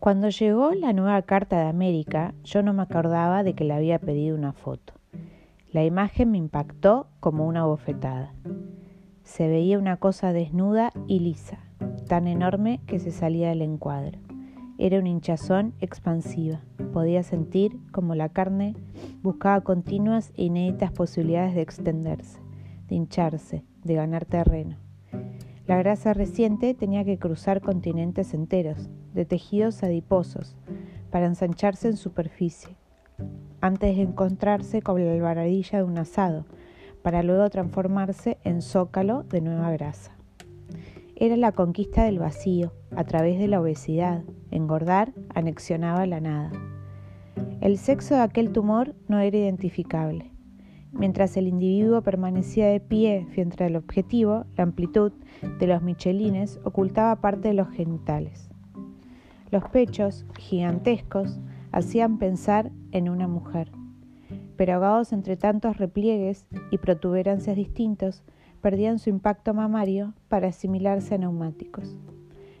Cuando llegó la nueva carta de América, yo no me acordaba de que le había pedido una foto. La imagen me impactó como una bofetada. Se veía una cosa desnuda y lisa, tan enorme que se salía del encuadro. Era una hinchazón expansiva. Podía sentir como la carne buscaba continuas e inéditas posibilidades de extenderse, de hincharse, de ganar terreno. La grasa reciente tenía que cruzar continentes enteros, de tejidos adiposos, para ensancharse en superficie, antes de encontrarse con la albaradilla de un asado, para luego transformarse en zócalo de nueva grasa. Era la conquista del vacío, a través de la obesidad. Engordar anexionaba la nada. El sexo de aquel tumor no era identificable. Mientras el individuo permanecía de pie frente al objetivo, la amplitud de los michelines ocultaba parte de los genitales. Los pechos, gigantescos, hacían pensar en una mujer pero ahogados entre tantos repliegues y protuberancias distintos, perdían su impacto mamario para asimilarse a neumáticos.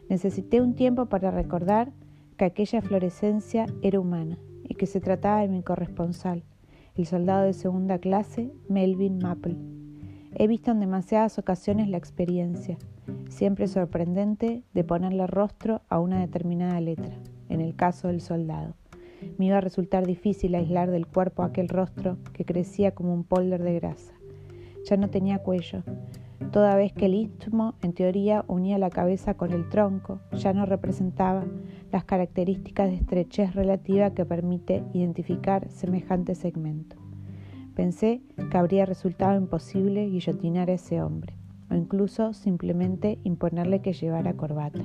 Necesité un tiempo para recordar que aquella florescencia era humana y que se trataba de mi corresponsal, el soldado de segunda clase, Melvin Maple. He visto en demasiadas ocasiones la experiencia, siempre sorprendente, de ponerle rostro a una determinada letra, en el caso del soldado. Me iba a resultar difícil aislar del cuerpo aquel rostro que crecía como un polder de grasa. Ya no tenía cuello. Toda vez que el istmo, en teoría, unía la cabeza con el tronco, ya no representaba las características de estrechez relativa que permite identificar semejante segmento. Pensé que habría resultado imposible guillotinar a ese hombre, o incluso simplemente imponerle que llevara corbata.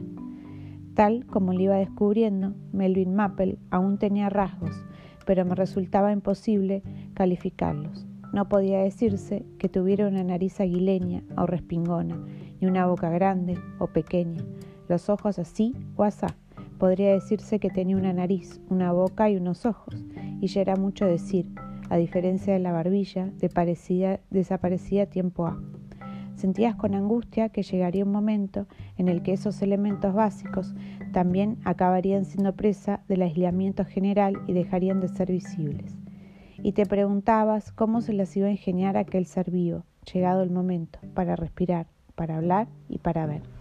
Tal como lo iba descubriendo, Melvin Maple aún tenía rasgos, pero me resultaba imposible calificarlos. No podía decirse que tuviera una nariz aguileña o respingona, ni una boca grande o pequeña, los ojos así o asá. Podría decirse que tenía una nariz, una boca y unos ojos, y ya era mucho decir, a diferencia de la barbilla, de desaparecía tiempo A. Sentías con angustia que llegaría un momento en el que esos elementos básicos también acabarían siendo presa del aislamiento general y dejarían de ser visibles. Y te preguntabas cómo se las iba a ingeniar aquel ser vivo, llegado el momento, para respirar, para hablar y para ver.